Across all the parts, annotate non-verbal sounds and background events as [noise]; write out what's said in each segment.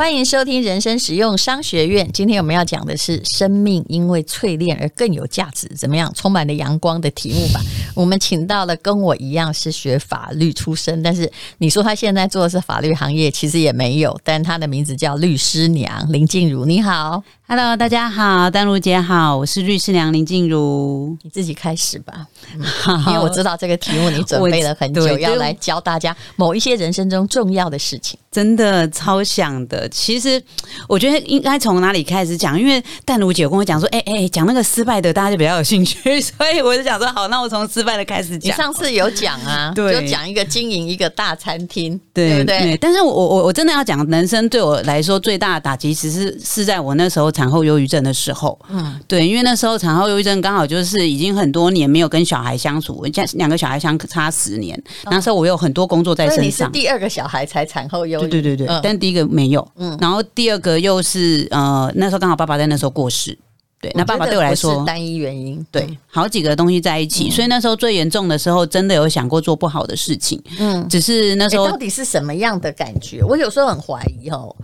欢迎收听人生实用商学院。今天我们要讲的是生命因为淬炼而更有价值，怎么样？充满了阳光的题目吧。我们请到了跟我一样是学法律出身，但是你说他现在做的是法律行业，其实也没有。但他的名字叫律师娘林静茹，你好，Hello，大家好，丹如姐好，我是律师娘林静茹，你自己开始吧，因为我知道这个题目你准备了很久，要来教大家某一些人生中重要的事情，真的超想的。其实我觉得应该从哪里开始讲，因为丹如姐跟我讲说，哎、欸、哎，讲、欸、那个失败的，大家就比较有兴趣，[laughs] 所以我就想说，好，那我从失败。的开始讲，你上次有讲啊，[laughs] 对，就讲一个经营一个大餐厅，对不对，对？但是我我我真的要讲，人生对我来说最大的打击，其实是是在我那时候产后忧郁症的时候，嗯，对，因为那时候产后忧郁症刚好就是已经很多年没有跟小孩相处，家两个小孩相差十年，那时候我有很多工作在身上，第二个小孩才产后忧郁，对对对，嗯、但第一个没有，嗯，然后第二个又是呃那时候刚好爸爸在那时候过世。对，那爸爸对我来说是单一原因，对，好几个东西在一起，嗯，所以那时候最严重的时候，真的有想过做不好的事情，嗯，只是那时候，欸，到底是什么样的感觉？我有时候很怀疑哦，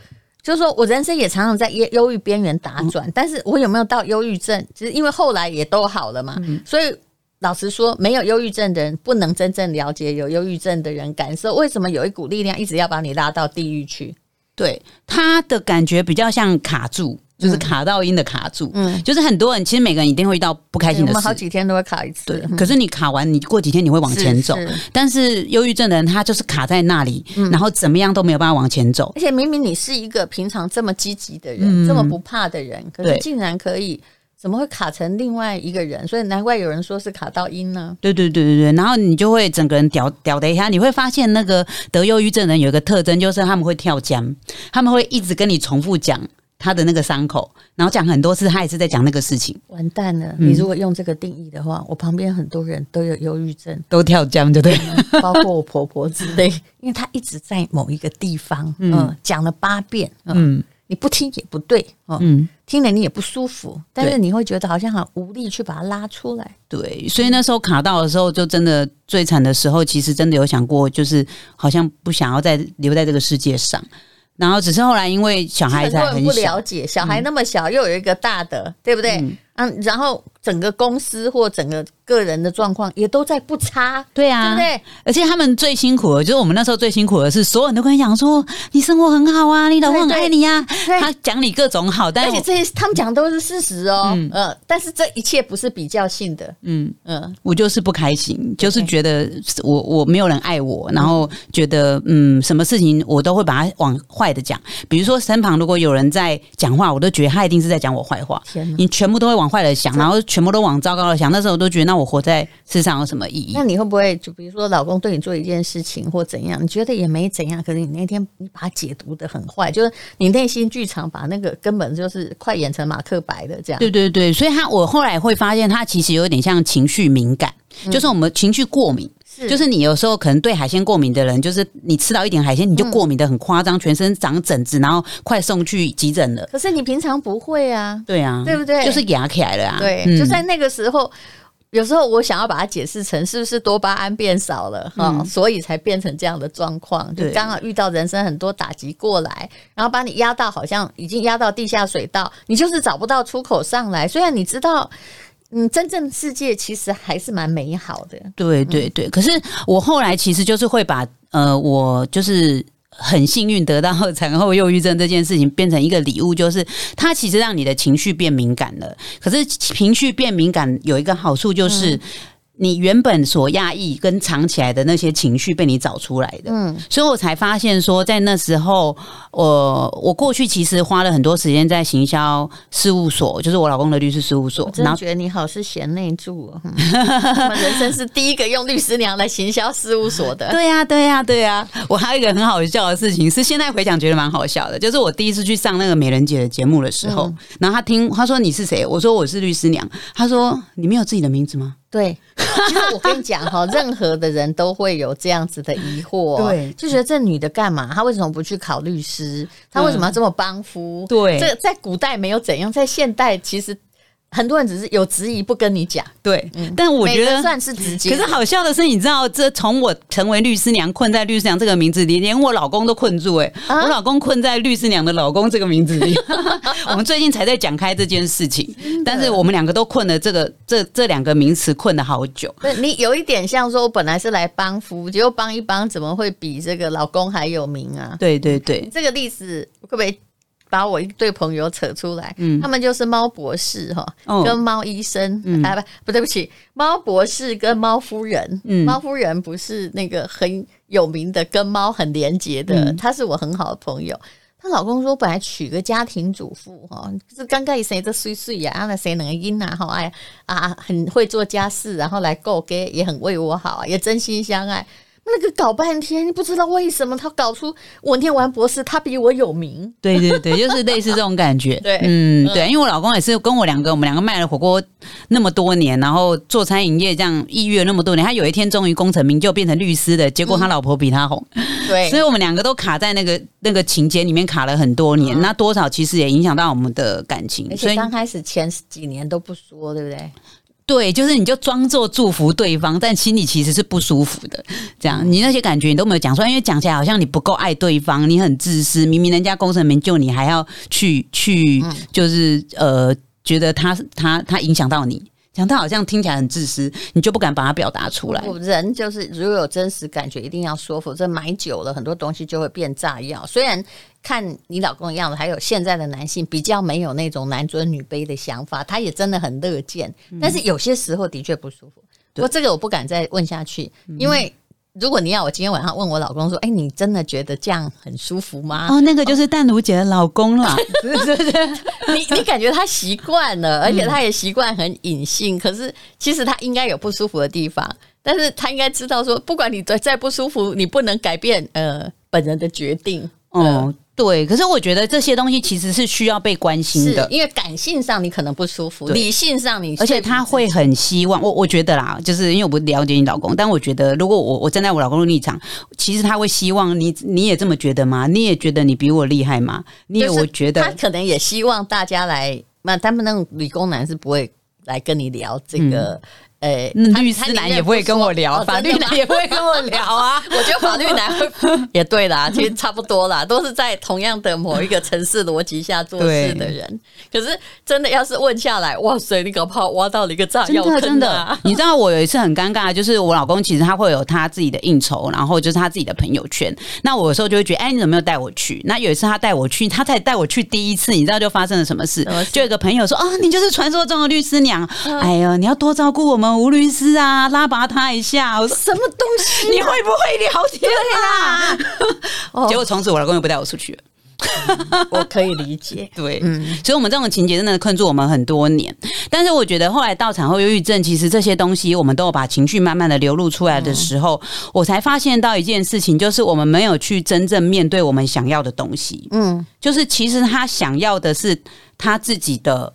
就是说我人生也常常在忧忧郁边缘打转，嗯，但是我有没有到忧郁症？其实因为后来也都好了嘛，嗯，所以老实说，没有忧郁症的人不能真正了解有忧郁症的人感受，为什么有一股力量一直要把你拉到地狱去？对，他的感觉比较像卡住。就是卡到音的卡住，嗯，就是很多人其实每个人一定会遇到不开心的事，我们好几天都会卡一次，对。可是你卡完，你过几天你会往前走，但是忧郁症的人他就是卡在那里，嗯，然后怎么样都没有办法往前走。而且明明你是一个平常这么积极的人，嗯，这么不怕的人，可是竟然可以，怎么会卡成另外一个人？所以难怪有人说是卡到音呢。对对对对对，然后你就会整个人屌屌的一下，你会发现那个得忧郁症的人有一个特征，就是他们会跳江，他们会一直跟你重复讲。他的那个伤口，然后讲很多次，他也是在讲那个事情。完蛋了！你如果用这个定义的话，嗯、我旁边很多人都有忧郁症，都跳江，对不对？包括我婆婆之类，因为她一直在某一个地方，嗯，讲、呃、了八遍，呃、嗯，你不听也不对，呃、嗯，听了你也不舒服，但是你会觉得好像很无力去把它拉出来。对，所以那时候卡到的时候，就真的最惨的时候，其实真的有想过，就是好像不想要再留在这个世界上。然后只是后来，因为小孩子很，很不了解，小孩那么小，又有一个大的，嗯、对不对？嗯，嗯，然后整个公司或整个。个人的状况也都在不差，对啊，对不对？而且他们最辛苦的，就是我们那时候最辛苦的是，所有人都跟你讲说，你生活很好啊，你老公很爱你呀、啊，他讲你各种好，但而且这些他们讲的都是事实哦，嗯，呃、但是这一切不是比较性的，嗯嗯，我就是不开心，就是觉得我我没有人爱我，然后觉得嗯，什么事情我都会把它往坏的讲，比如说身旁如果有人在讲话，我都觉得他一定是在讲我坏话，你全部都会往坏的想，然后全部都往糟糕的想，那时候我都觉得那。我活在世上有什么意义？那你会不会就比如说，老公对你做一件事情或怎样，你觉得也没怎样，可是你那天你把它解读的很坏，就是你内心剧场把那个根本就是快演成马克白的这样。对对对，所以他我后来会发现，他其实有点像情绪敏感，嗯，就是我们情绪过敏。是，就是你有时候可能对海鲜过敏的人，就是你吃到一点海鲜，你就过敏的很夸张，嗯，全身长疹子，然后快送去急诊了。可是你平常不会啊？对啊，对不对？就是压起来了啊。对，嗯，就在那个时候。有时候我想要把它解释成是不是多巴胺变少了哈、嗯，所以才变成这样的状况。就刚好遇到人生很多打击过来，然后把你压到好像已经压到地下水道，你就是找不到出口上来。虽然你知道，嗯，真正世界其实还是蛮美好的。对对对，可是我后来其实就是会把呃，我就是。很幸运得到产后忧郁症这件事情变成一个礼物，就是它其实让你的情绪变敏感了。可是情绪变敏感有一个好处就是。你原本所压抑跟藏起来的那些情绪被你找出来的，嗯，所以我才发现说，在那时候，我我过去其实花了很多时间在行销事务所，就是我老公的律师事务所。然后觉得你好是贤内助哦，我们人生是第一个用律师娘来行销事务所的。[laughs] 对呀，对呀，对呀。我还有一个很好笑的事情，是现在回想觉得蛮好笑的，就是我第一次去上那个美人姐的节目的时候，然后他听他说你是谁，我说我是律师娘，他说你没有自己的名字吗？对，[laughs] 其实我跟你讲哈，[laughs] 任何的人都会有这样子的疑惑，对，就觉得这女的干嘛？她为什么不去考律师？她为什么要这么帮夫？对，这在古代没有怎样，在现代其实。很多人只是有质疑不跟你讲，对，嗯、但我觉得算是直接。可是好笑的是，你知道，这从我成为律师娘，困在律师娘这个名字里，连我老公都困住、欸。哎、啊，我老公困在律师娘的老公这个名字里。[laughs] 我们最近才在讲开这件事情，但是我们两个都困了这个这这两个名词困了好久。你有一点像说，我本来是来帮夫，结果帮一帮，怎么会比这个老公还有名啊？对对对，这个例子可不会？把我一对朋友扯出来，嗯，他们就是猫博士哈，哦、跟猫医生，嗯、啊不不对不起，猫博士跟猫夫人，嗯，猫夫人不是那个很有名的跟猫很连结的，她、嗯、是我很好的朋友。她老公说，本来娶个家庭主妇哈，就是刚开始生这碎碎呀，那谁能阴啊哈，哎啊很会做家事，然后来够给，也很为我好，也真心相爱。那个搞半天，不知道为什么他搞出文天完博士，他比我有名。对对对，就是类似这种感觉。[laughs] 对，嗯，对，因为我老公也是跟我两个，我们两个卖了火锅那么多年，然后做餐饮业这样抑郁了那么多年，他有一天终于功成名就，变成律师的，结果他老婆比他红。嗯、对，[laughs] 所以我们两个都卡在那个那个情节里面卡了很多年，嗯、那多少其实也影响到我们的感情。所以刚开始前几年都不说，对不对？对，就是你就装作祝福对方，但心里其实是不舒服的。这样，你那些感觉你都没有讲出来，因为讲起来好像你不够爱对方，你很自私。明明人家功成名就，你还要去去，就是呃，觉得他他他影响到你。讲他好像听起来很自私，你就不敢把它表达出来。人就是如果有真实感觉，一定要说，否则买久了很多东西就会变炸药。虽然看你老公的样子，还有现在的男性比较没有那种男尊女卑的想法，他也真的很乐见。但是有些时候的确不舒服。不过这个我不敢再问下去，因为。如果你要我今天晚上问我老公说，哎、欸，你真的觉得这样很舒服吗？哦，那个就是淡如姐的老公了，[laughs] 对对对，你 [laughs] 你感觉他习惯了，而且他也习惯很隐性，嗯、可是其实他应该有不舒服的地方，但是他应该知道说，不管你再不舒服，你不能改变呃本人的决定，呃、哦。对，可是我觉得这些东西其实是需要被关心的，因为感性上你可能不舒服，理性上你，而且他会很希望我，我觉得啦，就是因为我不了解你老公，但我觉得如果我我站在我老公的立场，其实他会希望你，你也这么觉得吗？你也觉得你比我厉害吗？你也我觉得他可能也希望大家来，那他们那种理工男是不会来跟你聊这个。嗯呃，欸、律师男也不会跟我聊，法律男也不会跟我聊啊。[laughs] 我觉得法律男 [laughs] 也对啦，其实差不多啦，都是在同样的某一个城市逻辑下做事的人。可是真的要是问下来，哇塞，你搞不好挖到了一个炸药坑啊！真的，[laughs] 你知道我有一次很尴尬，就是我老公其实他会有他自己的应酬，然后就是他自己的朋友圈。那我有时候就会觉得，哎，你怎么没有带我去？那有一次他带我去，他才带我去第一次，你知道就发生了什么事？么就有个朋友说，啊，你就是传说中的律师娘。嗯、哎呦，你要多照顾我们。吴律师啊，拉拔他一下，什么东西？[laughs] 你会不会聊天啊？[laughs] 结果从此我老公又不带我出去了。[laughs] 我可以理解，对，嗯，所以我们这种情节真的困住我们很多年。但是我觉得后来到产后忧郁症，其实这些东西我们都有把情绪慢慢的流露出来的时候，我才发现到一件事情，就是我们没有去真正面对我们想要的东西。嗯，就是其实他想要的是他自己的。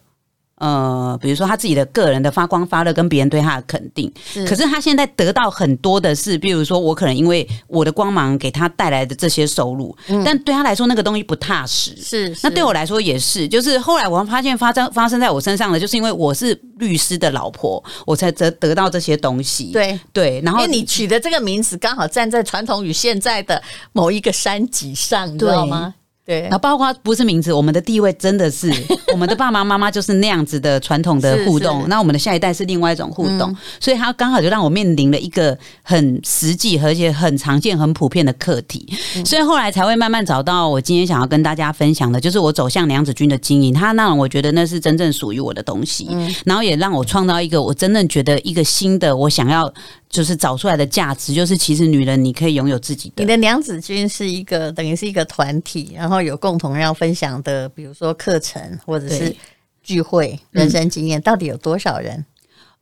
呃，比如说他自己的个人的发光发热，跟别人对他的肯定。是可是他现在得到很多的是，比如说我可能因为我的光芒给他带来的这些收入，嗯、但对他来说那个东西不踏实。是，是，那对我来说也是。就是后来我发现发生发生在我身上的，就是因为我是律师的老婆，我才得得到这些东西。对对，然后因为你取的这个名字刚好站在传统与现在的某一个山脊上，你知道吗？对，然后包括不是名字，我们的地位真的是 [laughs] 我们的爸爸妈妈就是那样子的传统的互动，那我们的下一代是另外一种互动，嗯、所以他刚好就让我面临了一个很实际而且很常见、很普遍的课题，嗯、所以后来才会慢慢找到我今天想要跟大家分享的，就是我走向娘子军的经营，他让我觉得那是真正属于我的东西，嗯、然后也让我创造一个我真正觉得一个新的我想要。就是找出来的价值，就是其实女人你可以拥有自己的。你的娘子军是一个等于是一个团体，然后有共同要分享的，比如说课程或者是聚会、人生经验，嗯、到底有多少人？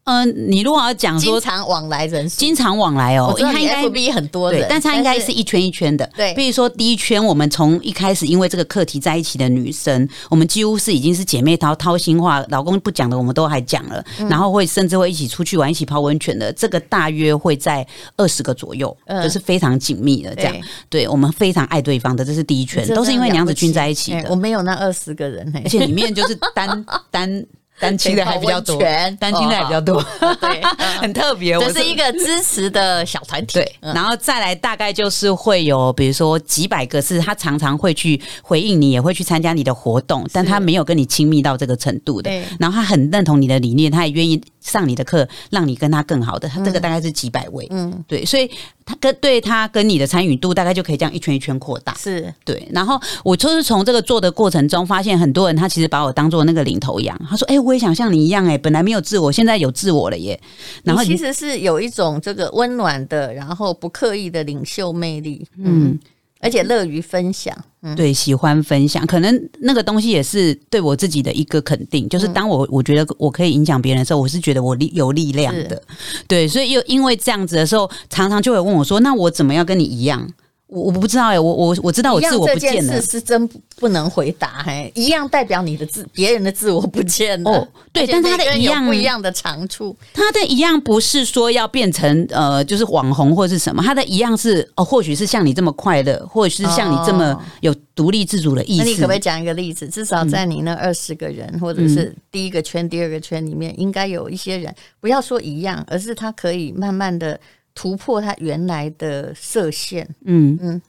嗯，你如果要讲说经常往来人数，经常往来哦，他应该 FB 很多人，但他应该是一圈一圈的。对，比如说第一圈，我们从一开始因为这个课题在一起的女生，我们几乎是已经是姐妹淘，掏心话，老公不讲的我们都还讲了，然后会甚至会一起出去玩，一起泡温泉的。这个大约会在二十个左右，就是非常紧密的这样。对，我们非常爱对方的，这是第一圈，都是因为娘子军在一起的。我没有那二十个人，而且里面就是单 [laughs] 单。[laughs] 单亲的还比较多，单亲的还比较多，对，[laughs] 很特别。这是一个支持的小团体，对。然后再来，大概就是会有，比如说几百个，是他常常会去回应你，也会去参加你的活动，但他没有跟你亲密到这个程度的。然后他很认同你的理念，他也愿意上你的课，让你跟他更好的。他这个大概是几百位，嗯，对。所以他跟对他跟你的参与度，大概就可以这样一圈一圈扩大。是对。然后我就是从这个做的过程中，发现很多人他其实把我当做那个领头羊。他说：“哎、欸。”我也想像你一样哎、欸，本来没有自我，现在有自我了耶。然后其实是有一种这个温暖的，然后不刻意的领袖魅力，嗯，嗯，而且乐于分享，嗯、对，喜欢分享，可能那个东西也是对我自己的一个肯定。就是当我我觉得我可以影响别人的时候，我是觉得我力有力量的，对，所以又因为这样子的时候，常常就会问我说：“那我怎么样跟你一样？”我我不知道哎、欸，我我我知道我自我不见了，这是真不能回答嘿，一样代表你的自别人的自我不见了。哦，对，但他的一样不一样的长处，他的一样不是说要变成呃，就是网红或是什么，他的一样是哦，或许是像你这么快乐，或许是像你这么有独立自主的意思。哦、那你可不可以讲一个例子？至少在你那二十个人，嗯、或者是第一个圈、第二个圈里面，应该有一些人，不要说一样，而是他可以慢慢的突破他原来的设限。嗯嗯。嗯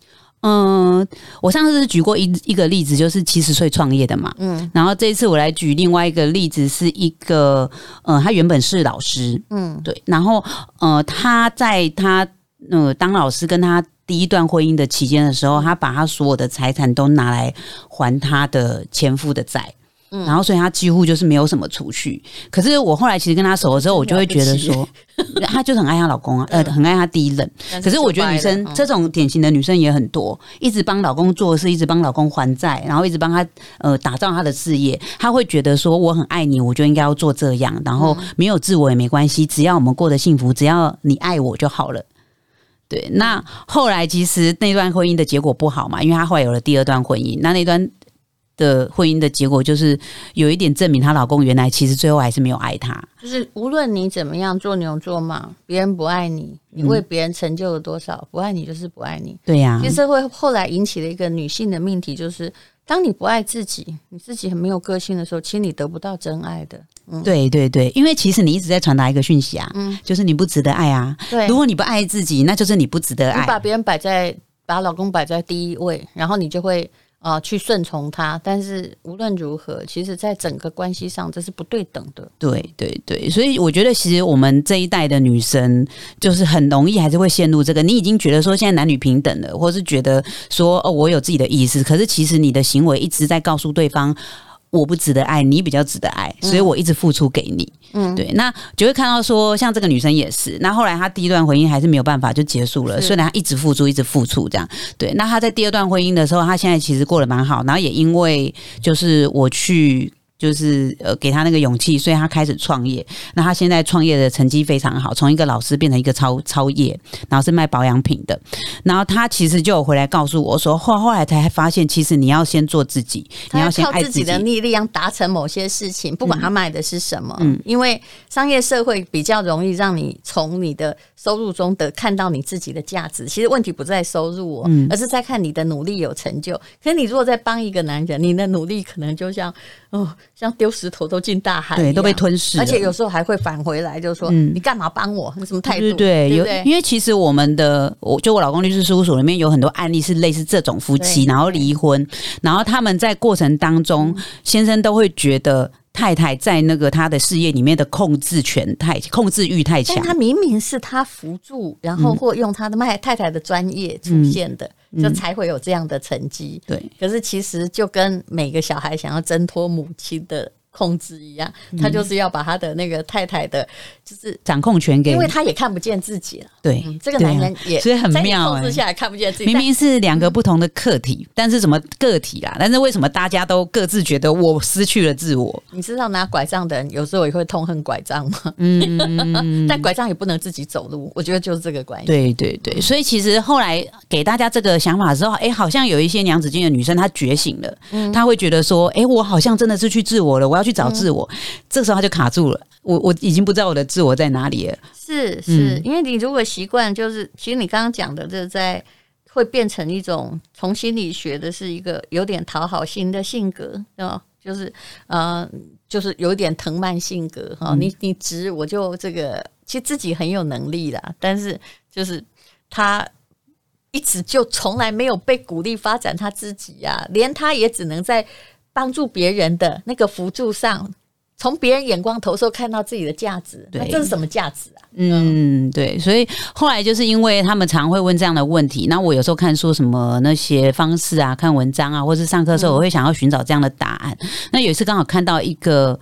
嗯，我上次是举过一一个例子，就是七十岁创业的嘛。嗯，然后这一次我来举另外一个例子，是一个，呃，他原本是老师，嗯，对，然后呃，他在他呃当老师跟他第一段婚姻的期间的时候，他把他所有的财产都拿来还他的前夫的债。嗯，然后所以他几乎就是没有什么储蓄。可是我后来其实跟他熟了之后，我就会觉得说，[laughs] 她就是很爱她老公啊，[laughs] 呃，很爱她第一任。可是我觉得女生这种典型的女生也很多，一直帮老公做事，一直帮老公还债，然后一直帮他呃打造他的事业。他会觉得说，我很爱你，我就应该要做这样，然后没有自我也没关系，只要我们过得幸福，只要你爱我就好了。对，那后来其实那段婚姻的结果不好嘛，因为他后来有了第二段婚姻，那那段。的婚姻的结果就是有一点证明，她老公原来其实最后还是没有爱她。就是无论你怎么样做牛做马，别人不爱你，你为别人成就了多少，不爱你就是不爱你。对呀，其实会后来引起了一个女性的命题，就是当你不爱自己，你自己很没有个性的时候，其实你得不到真爱的。嗯，对对对，因为其实你一直在传达一个讯息啊，嗯，就是你不值得爱啊。对，如果你不爱自己，那就是你不值得爱。你把别人摆在，把老公摆在第一位，然后你就会。啊，去顺从他，但是无论如何，其实，在整个关系上，这是不对等的。对对对，所以我觉得，其实我们这一代的女生，就是很容易还是会陷入这个。你已经觉得说现在男女平等了，或是觉得说哦，我有自己的意思，可是其实你的行为一直在告诉对方。我不值得爱，你比较值得爱，所以我一直付出给你。嗯，对，那就会看到说，像这个女生也是，那后来她第一段婚姻还是没有办法就结束了，虽然她一直付出，一直付出这样。对，那她在第二段婚姻的时候，她现在其实过得蛮好，然后也因为就是我去。就是呃，给他那个勇气，所以他开始创业。那他现在创业的成绩非常好，从一个老师变成一个超超业，然后是卖保养品的。然后他其实就有回来告诉我说，后后来才发现，其实你要先做自己，你要先爱自己，靠自己的力量达成某些事情，不管他卖的是什么。嗯，因为商业社会比较容易让你从你的收入中得看到你自己的价值。其实问题不在收入哦，嗯，而是在看你的努力有成就。可是你如果在帮一个男人，你的努力可能就像哦。像丢石头都进大海，对，都被吞噬，而且有时候还会返回来，就是说，嗯、你干嘛帮我？你什么态度？对，对，对，因为其实我们的，我就我老公律师事务所里面有很多案例是类似这种夫妻，然后离婚，然后他们在过程当中，嗯、先生都会觉得太太在那个他的事业里面的控制权太控制欲太强，他明明是他辅助，然后或用他的卖太太的专业出现的。嗯。就才会有这样的成绩，对。可是其实就跟每个小孩想要挣脱母亲的控制一样，他就是要把他的那个太太的，就是掌控权给，因为他也看不见自己了。对，这个男人也所以很妙，控制下来看不见自己，明明是两个不同的客体，但是什么个体啦？但是为什么大家都各自觉得我失去了自我？你知道拿拐杖的人有时候也会痛恨拐杖吗？嗯，但拐杖也不能自己走路，我觉得就是这个关系。对对对，所以其实后来给大家这个想法之后，哎，好像有一些娘子军的女生她觉醒了，她会觉得说，哎，我好像真的是去自我了，我要去找自我。这时候她就卡住了，我我已经不知道我的自我在哪里了。是是，因为你如果习惯，就是其实你刚刚讲的，就是在会变成一种从心理学的是一个有点讨好型的性格，哦，就是呃，就是有点藤蔓性格哈。你你直我就这个，其实自己很有能力啦，但是就是他一直就从来没有被鼓励发展他自己呀，连他也只能在帮助别人的那个辅助上。从别人眼光投射看到自己的价值，那，这是什么价值啊？嗯，对，所以后来就是因为他们常会问这样的问题，那我有时候看书什么那些方式啊，看文章啊，或是上课的时候，我会想要寻找这样的答案。嗯、那有一次刚好看到一个。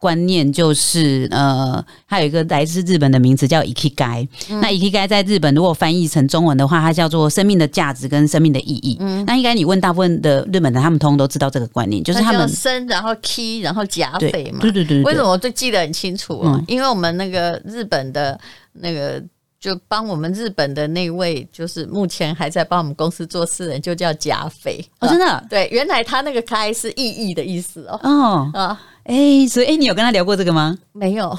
观念就是呃，还有一个来自日本的名词叫 Ikigai。嗯、那 Ikigai 在日本如果翻译成中文的话，它叫做生命的价值跟生命的意义。嗯，那应该你问大部分的日本人，他们通通都知道这个观念，就是他们生然后 key 然后甲斐嘛。对对对，对，对，为什么我就记得很清楚？嗯，因为我们那个日本的那个就帮我们日本的那位，就是目前还在帮我们公司做事人，就叫甲斐。哦，真的？对，原来他那个开是意义的意思哦。哦啊。哎、欸，所以哎、欸，你有跟他聊过这个吗？没有，[laughs]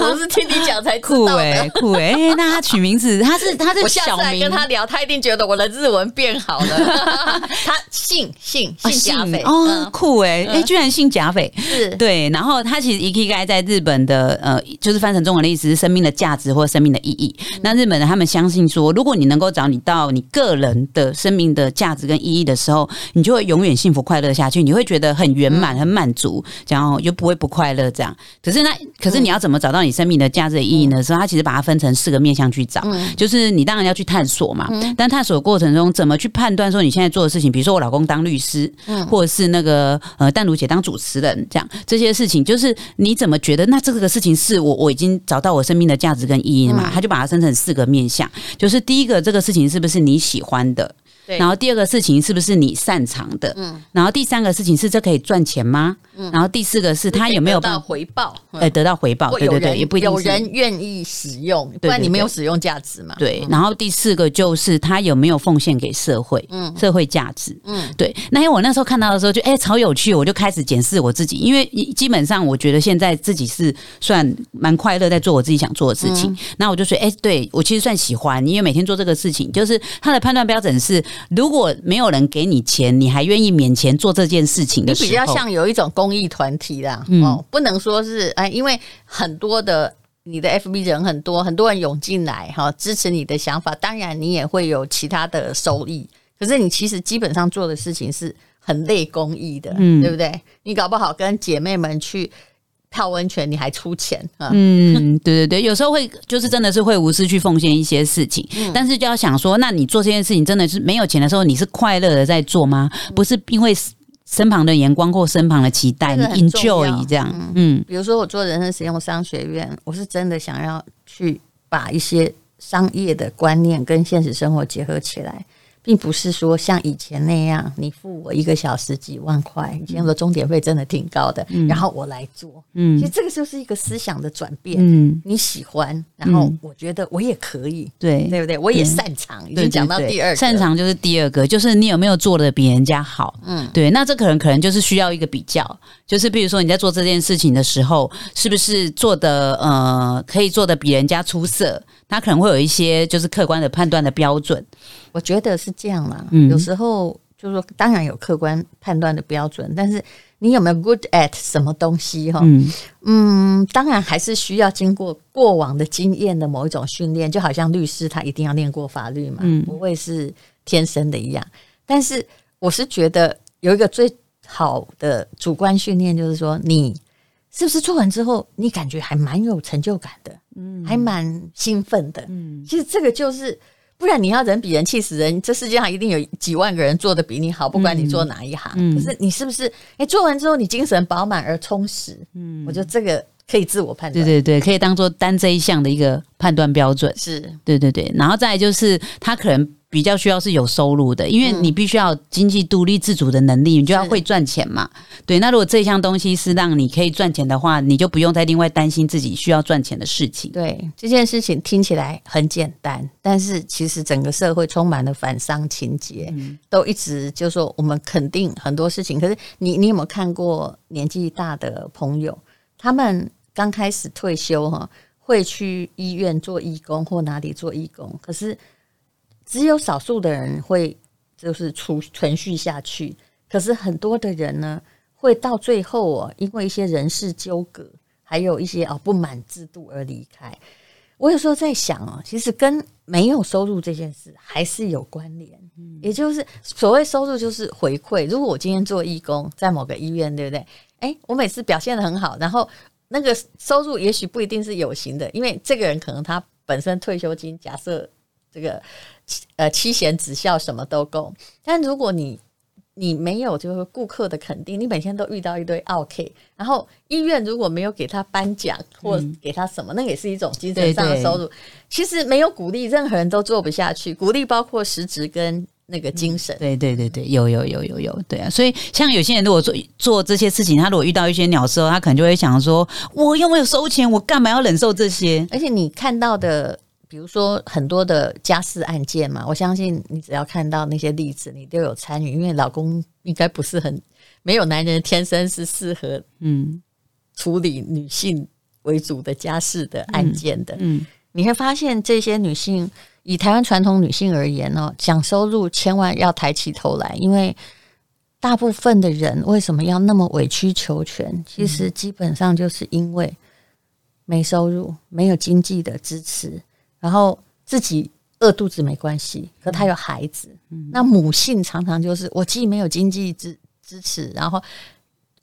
我是听你讲才。酷哎、欸，酷哎、欸！那他取名字，他是他是小名。跟他聊，他一定觉得我的日文变好了。[laughs] 他姓姓姓甲斐哦，酷哎、欸！哎、居然姓甲斐，是对。然后他其实 Ikigai 在日本的呃，就是翻成中文的意思是生命的价值或生命的意义。嗯、那日本人他们相信说，如果你能够找你到你个人的生命的价值跟意义的时候，你就会永远幸福快乐下去，你会觉得很圆满、嗯、很满足。然后又不会不快乐，这样。可是那，可是你要怎么找到你生命的价值的意义呢？所以他其实把它分成四个面向去找，就是你当然要去探索嘛。但探索的过程中，怎么去判断说你现在做的事情，比如说我老公当律师，或者是那个呃淡如姐当主持人，这样这些事情，就是你怎么觉得那这个事情是我我已经找到我生命的价值跟意义了嘛？他就把它分成四个面向，就是第一个这个事情是不是你喜欢的？对然后第二个事情是不是你擅长的？嗯，然后第三个事情是这可以赚钱吗？嗯，然后第四个是他有没有得到回报？哎，得到回报，对对对，也不一定有人愿意使用，不然你没有使用价值嘛。对，然后第四个就是他有没有奉献给社会？嗯，社会价值。嗯，对。那因为我那时候看到的时候就哎超有趣，我就开始检视我自己，因为基本上我觉得现在自己是算蛮快乐在做我自己想做的事情。那我就说哎，对我其实算喜欢，因为每天做这个事情，就是他的判断标准是。如果没有人给你钱，你还愿意免钱做这件事情的时候，你比较像有一种公益团体啦。嗯、哦，不能说是哎，因为很多的你的 FB 人很多，很多人涌进来哈，支持你的想法，当然你也会有其他的收益。可是你其实基本上做的事情是很累公益的，嗯，对不对？你搞不好跟姐妹们去。泡温泉你还出钱啊？嗯，[laughs] 对对对，有时候会就是真的是会无私去奉献一些事情，嗯、但是就要想说，那你做这件事情真的是没有钱的时候，你是快乐的在做吗？嗯、不是因为身旁的眼光或身旁的期待，你 enjoy 这样。嗯，嗯比如说我做人生实用商学院，我是真的想要去把一些商业的观念跟现实生活结合起来。并不是说像以前那样，你付我一个小时几万块，以前的钟点费真的挺高的，嗯、然后我来做。嗯，其实这个就是一个思想的转变。嗯，你喜欢，然后我觉得我也可以，对、嗯、对不对？我也擅长。对已经讲到第二个，擅长就是第二个，就是你有没有做的比人家好？嗯，对。那这可能可能就是需要一个比较，就是比如说你在做这件事情的时候，是不是做的呃可以做的比人家出色？他可能会有一些就是客观的判断的标准。我觉得是这样啦，嗯、有时候就是说，当然有客观判断的标准，但是你有没有 good at 什么东西哈？嗯，嗯，当然还是需要经过过往的经验的某一种训练，就好像律师他一定要念过法律嘛，嗯、不会是天生的一样。但是我是觉得有一个最好的主观训练，就是说你是不是做完之后，你感觉还蛮有成就感的，嗯，还蛮兴奋的，嗯，其实这个就是。不然你要人比人气死人，这世界上一定有几万个人做的比你好，不管你做哪一行。嗯、可是你是不是哎做完之后你精神饱满而充实？嗯，我觉得这个可以自我判断。对对对，可以当做单这一项的一个判断标准。是对对对，然后再来就是他可能。比较需要是有收入的，因为你必须要经济独立自主的能力，嗯、你就要会赚钱嘛。对，那如果这项东西是让你可以赚钱的话，你就不用再另外担心自己需要赚钱的事情。对，这件事情听起来很简单，但是其实整个社会充满了反商情节，嗯、都一直就说我们肯定很多事情。可是你你有没有看过年纪大的朋友，他们刚开始退休哈，会去医院做义工或哪里做义工，可是。只有少数的人会就是存存续下去，可是很多的人呢，会到最后哦，因为一些人事纠葛，还有一些哦不满制度而离开。我有时候在想哦，其实跟没有收入这件事还是有关联。嗯，也就是所谓收入就是回馈。如果我今天做义工，在某个医院，对不对？诶，我每次表现得很好，然后那个收入也许不一定是有形的，因为这个人可能他本身退休金，假设这个。呃，妻贤子孝什么都够，但如果你你没有就是顾客的肯定，你每天都遇到一堆 OK，，然后医院如果没有给他颁奖或给他什么，嗯、那也是一种精神上的收入。其实没有鼓励，任何人都做不下去。鼓励包括实质跟那个精神。嗯、对对对对，有有有有有，对啊。所以像有些人如果做做这些事情，他如果遇到一些鸟事，他可能就会想说：我又没有收钱，我干嘛要忍受这些？而且你看到的。比如说很多的家事案件嘛，我相信你只要看到那些例子，你都有参与，因为老公应该不是很没有男人天生是适合嗯处理女性为主的家事的案件的。嗯，嗯你会发现这些女性以台湾传统女性而言呢，讲收入千万要抬起头来，因为大部分的人为什么要那么委曲求全？其实基本上就是因为没收入，没有经济的支持。然后自己饿肚子没关系，可他有孩子，嗯、那母性常常就是我既没有经济支支持，然后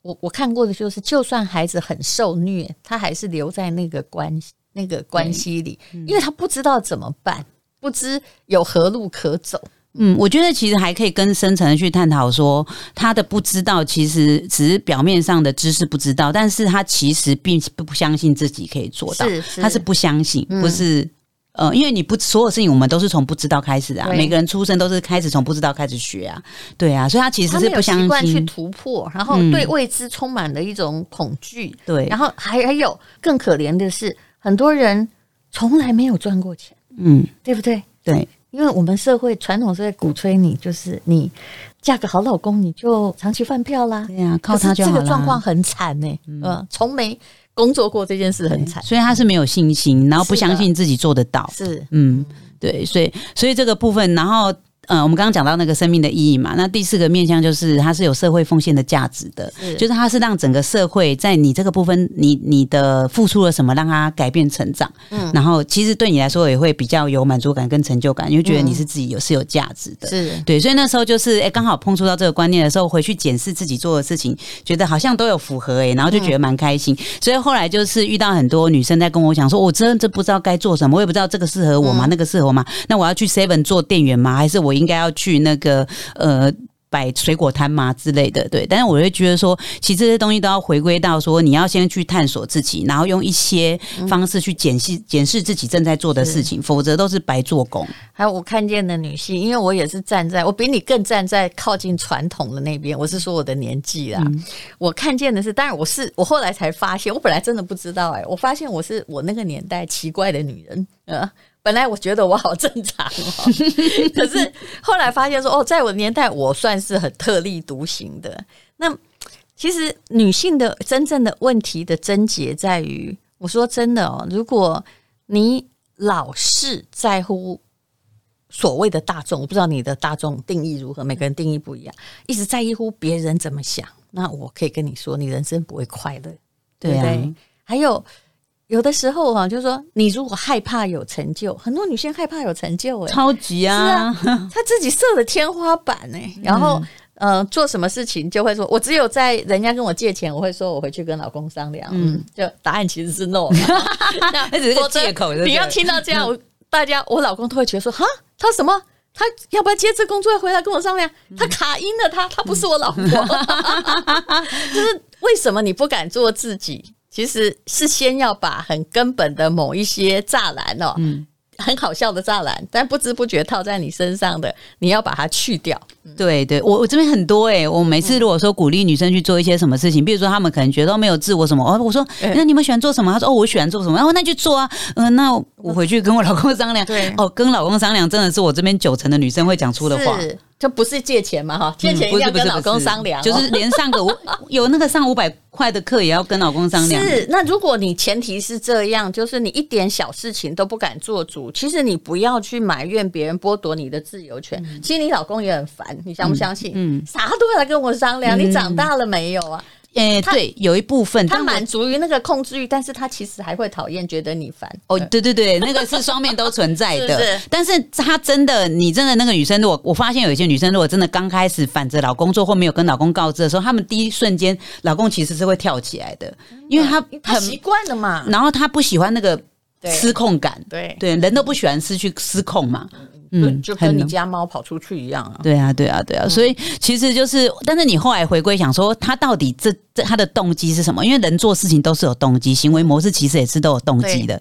我我看过的就是，就算孩子很受虐，他还是留在那个关系那个关系里，嗯、因为他不知道怎么办，不知有何路可走。嗯，我觉得其实还可以更深层的去探讨说，他的不知道其实只是表面上的知识不知道，但是他其实并不相信自己可以做到，是是他是不相信，不是。嗯呃，因为你不所有事情，我们都是从不知道开始的啊。每个人出生都是开始从不知道开始学啊，对啊，所以他其实是不相信，习惯去突破，然后对未知充满了一种恐惧。对、嗯，然后还还有更可怜的是，很多人从来没有赚过钱，嗯，对不对？对，因为我们社会传统社会鼓吹你，就是你嫁个好老公，你就长期饭票啦。对啊，靠他就好了。这个状况很惨呢、欸，嗯，从没。工作过这件事很惨，所以他是没有信心，然后不相信自己做得到。是，嗯，对，所以所以这个部分，然后。嗯，我们刚刚讲到那个生命的意义嘛，那第四个面向就是它是有社会奉献的价值的，是就是它是让整个社会在你这个部分，你你的付出了什么，让它改变成长，嗯，然后其实对你来说也会比较有满足感跟成就感，因为觉得你是自己有是有价值的，是对，所以那时候就是哎，刚好碰触到这个观念的时候，回去检视自己做的事情，觉得好像都有符合哎，然后就觉得蛮开心，嗯、所以后来就是遇到很多女生在跟我讲说，我真的不知道该做什么，我也不知道这个适合我吗？嗯、那个适合我吗？那我要去 Seven 做店员吗？还是我？应该要去那个呃摆水果摊嘛之类的，对。但是我会觉得说，其实这些东西都要回归到说，你要先去探索自己，然后用一些方式去检视检视自己正在做的事情，否则都是白做工。还有我看见的女性，因为我也是站在我比你更站在靠近传统的那边，我是说我的年纪啦。嗯、我看见的是，当然我是我后来才发现，我本来真的不知道哎、欸，我发现我是我那个年代奇怪的女人，呃。本来我觉得我好正常哦，可是后来发现说哦，在我的年代我算是很特立独行的。那其实女性的真正的问题的症结在于，我说真的哦，如果你老是在乎所谓的大众，我不知道你的大众定义如何，每个人定义不一样，一直在意乎别人怎么想，那我可以跟你说，你人生不会快乐，对不对？啊、还有。有的时候哈，就是说，你如果害怕有成就，很多女性害怕有成就，哎，超级啊，是啊，[laughs] 她自己设了天花板哎，然后呃，做什么事情就会说，我只有在人家跟我借钱，我会说我回去跟老公商量，嗯，就答案其实是 no，[laughs] [laughs] 那只是个借口。你要听到这样，大家我老公都会觉得说，哈，他什么？他要不要接这工作？要回来跟我商量？他卡音了他，他不是我老婆。就是为什么你不敢做自己？其实是先要把很根本的某一些栅栏哦。嗯很好笑的栅栏，但不知不觉套在你身上的，你要把它去掉。对对，我我这边很多哎、欸，我每次如果说鼓励女生去做一些什么事情，比如说她们可能觉得没有自我什么，哦，我说 [laughs] 那你们喜欢做什么？她说哦，我喜欢做什么？然后那就做啊，嗯、呃，那我回去跟我老公商量。对，哦，跟老公商量真的是我这边九成的女生会讲出的话。就不是借钱嘛哈，借钱一定要跟老公商量，就是连上个五 [laughs] 有那个上五百块的课也要跟老公商量。是，那如果你前提是这样，就是你一点小事情都不敢做主，其实你不要去埋怨别人剥夺你的自由权。其实你老公也很烦，你相不相信？嗯，啥都要来跟我商量，你长大了没有啊？诶、欸，对，有一部分他满足于那个控制欲，但是他其实还会讨厌，觉得你烦。哦，对对对，那个是双面都存在的。[laughs] 是，是，但是他真的，你真的那个女生，如果我发现有一些女生，如果真的刚开始反着老公做，或没有跟老公告知的时候，他们第一瞬间，老公其实是会跳起来的，因为他很习惯了嘛。然后他不喜欢那个失控感，对对，人都不喜欢失去失控嘛。嗯，就跟你家猫跑出去一样啊！对啊，对啊，对啊，所以其实就是，但是你后来回归想说，他到底这这他的动机是什么？因为人做事情都是有动机，行为模式其实也是都有动机的。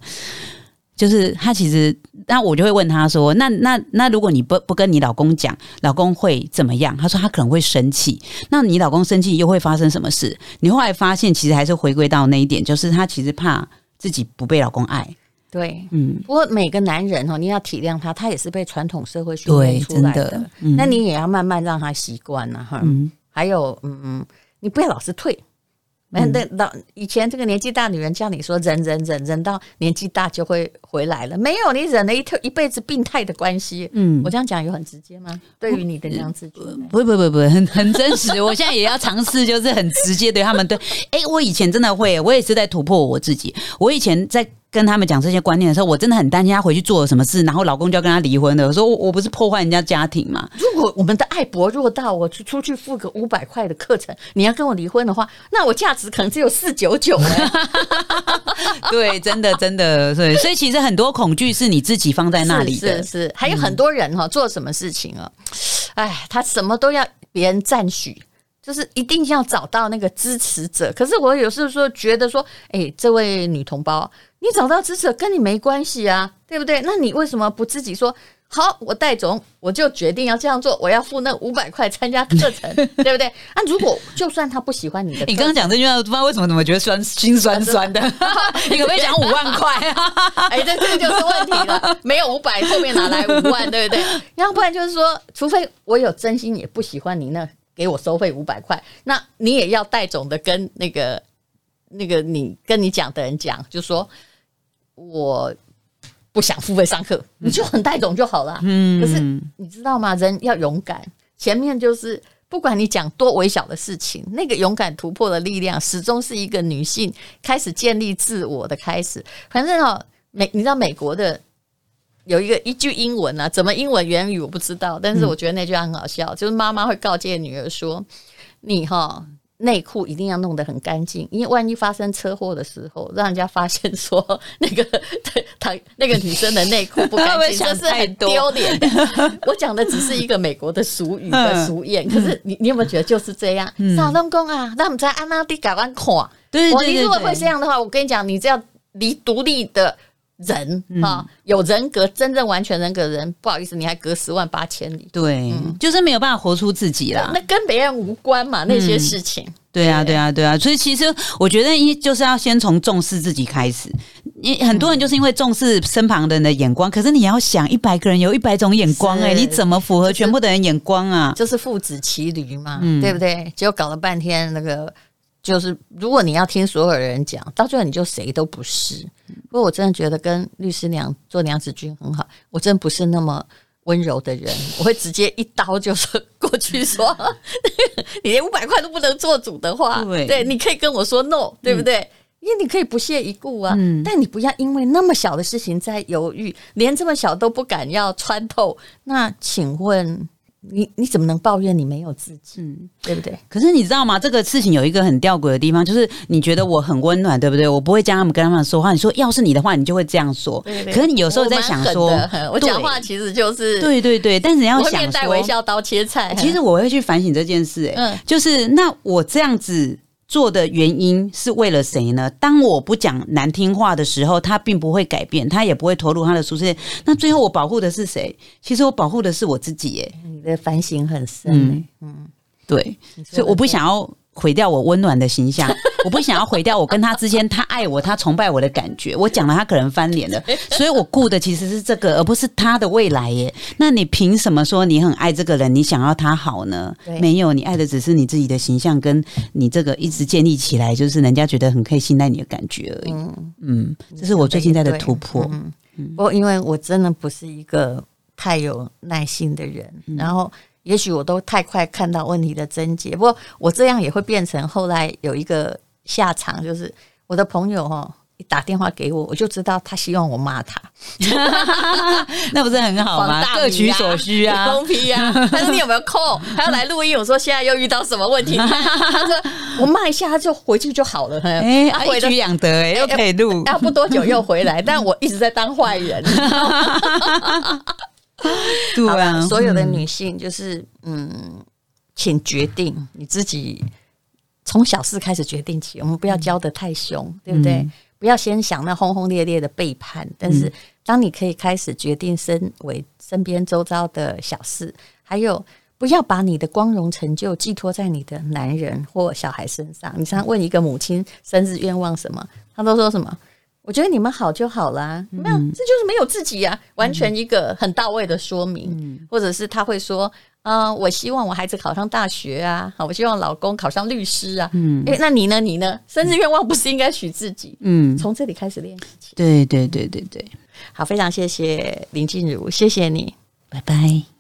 就是他其实，那我就会问他说：“那那那，如果你不不跟你老公讲，老公会怎么样？”他说：“他可能会生气。”那你老公生气又会发生什么事？你后来发现，其实还是回归到那一点，就是他其实怕自己不被老公爱。对，嗯，不过每个男人哈，你要体谅他，他也是被传统社会训练出来的，的嗯、那你也要慢慢让他习惯了哈。嗯、还有，嗯嗯，你不要老是退，那那老、嗯、以前这个年纪大女人叫你说忍忍忍忍到年纪大就会回来了，没有，你忍了一一辈子病态的关系。嗯，我这样讲有很直接吗？对于你的这样子，不不不不，很很真实。[laughs] 我现在也要尝试，就是很直接对他们对。哎，我以前真的会，我也是在突破我自己。我以前在。跟他们讲这些观念的时候，我真的很担心他回去做了什么事，然后老公就要跟他离婚了。我说我我不是破坏人家家庭嘛？如果我们的爱薄弱到我去出去付个五百块的课程，你要跟我离婚的话，那我价值可能只有四九九。[laughs] 对，真的真的，对，所以其实很多恐惧是你自己放在那里的。是，还有很多人哈，做什么事情啊？哎，他什么都要别人赞许。就是一定要找到那个支持者，可是我有时候说觉得说，哎、欸，这位女同胞，你找到支持者跟你没关系啊，对不对？那你为什么不自己说好？我戴总，我就决定要这样做，我要付那五百块参加课程，[laughs] 对不对？啊，如果就算他不喜欢你的，你刚刚讲这句话，不知道为什么怎么觉得酸心酸 [laughs] 酸的？[laughs] 你可不可以讲五万块？哎，这这个就是问题了，没有五百，后面哪来五万？对不对？要不然就是说，除非我有真心也不喜欢你那。给我收费五百块，那你也要带总的跟那个那个你跟你讲的人讲，就说我不想付费上课，你就很带种就好了。嗯，可是你知道吗？人要勇敢，前面就是不管你讲多微小的事情，那个勇敢突破的力量，始终是一个女性开始建立自我的开始。反正哦，美你知道美国的。有一个一句英文啊，怎么英文原语我不知道，但是我觉得那句话很好笑，嗯、就是妈妈会告诫女儿说：“你哈内裤一定要弄得很干净，因为万一发生车祸的时候，让人家发现说 [laughs] 那个她那个女生的内裤不干净，[laughs] 这是很丢脸的。[laughs] ”我讲的只是一个美国的俗语的俗谚，可是你你有没有觉得就是这样？老公公啊，那我们在安娜迪改完垮，对，我你如果会这样的话，我跟你讲，你这样离独立的。人啊，有人格，真正完全人格的人，不好意思，你还隔十万八千里。对，嗯、就是没有办法活出自己啦。那跟别人无关嘛，那些事情。嗯、对啊，对啊，对啊。所以其实我觉得，一就是要先从重视自己开始。你很多人就是因为重视身旁的人的眼光，嗯、可是你要想，一百个人有一百种眼光、欸，哎，你怎么符合全部的人眼光啊？就是父子骑驴嘛，嗯、对不对？结果搞了半天那个。就是如果你要听所有人讲，到最后你就谁都不是。不过我真的觉得跟律师娘做娘子军很好，我真不是那么温柔的人，[laughs] 我会直接一刀就是过去说，[laughs] 你连五百块都不能做主的话，对，对，你可以跟我说 no，对不对？嗯、因为你可以不屑一顾啊，嗯、但你不要因为那么小的事情在犹豫，连这么小都不敢要穿透。那请问？你你怎么能抱怨你没有自己？嗯，对不对？可是你知道吗？这个事情有一个很吊诡的地方，就是你觉得我很温暖，对不对？我不会将他们跟他们说话。你说要是你的话，你就会这样说。对对，可是你有时候在想说，我，我讲话其实就是对对对，但是你要想说，面带微笑刀切菜。其实我会去反省这件事，哎，嗯，就是那我这样子。做的原因是为了谁呢？当我不讲难听话的时候，他并不会改变，他也不会投入他的舒适。那最后我保护的是谁？其实我保护的是我自己。耶，你的反省很深。嗯，嗯对，所以我不想要。毁掉我温暖的形象，[laughs] 我不想要毁掉我跟他之间他爱我、他崇拜我的感觉。我讲了，他可能翻脸了，[laughs] 所以我顾的其实是这个，而不是他的未来耶。那你凭什么说你很爱这个人，你想要他好呢？没有，你爱的只是你自己的形象，跟你这个一直建立起来，就是人家觉得很可以信赖你的感觉而已。嗯，这是我最近在的突破。嗯，不过因为我真的不是一个太有耐心的人，然后。也许我都太快看到问题的症结，不过我这样也会变成后来有一个下场，就是我的朋友哈一打电话给我，我就知道他希望我骂他，[laughs] 那不是很好吗？各取所需啊，公平啊。他说你有没有空？他要来录音。我说现在又遇到什么问题？[laughs] 他说我骂一下，他就回去就好了。哎，一举两得，哎，又可以录，要不多久又回来，但我一直在当坏人。[laughs] 对啊，所有的女性就是嗯，请决定你自己，从小事开始决定起。我们不要教的太凶，嗯、对不对？不要先想那轰轰烈烈的背叛。但是，当你可以开始决定身为身边周遭的小事，还有不要把你的光荣成就寄托在你的男人或小孩身上。你常常问一个母亲生日愿望什么，她都说什么？我觉得你们好就好啦，没有，这就是没有自己呀、啊，完全一个很到位的说明，嗯、或者是他会说，啊、呃，我希望我孩子考上大学啊，好，我希望老公考上律师啊，嗯，诶，那你呢？你呢？生日愿望不是应该许自己？嗯，从这里开始练习。对对对对对，好，非常谢谢林静茹，谢谢你，拜拜。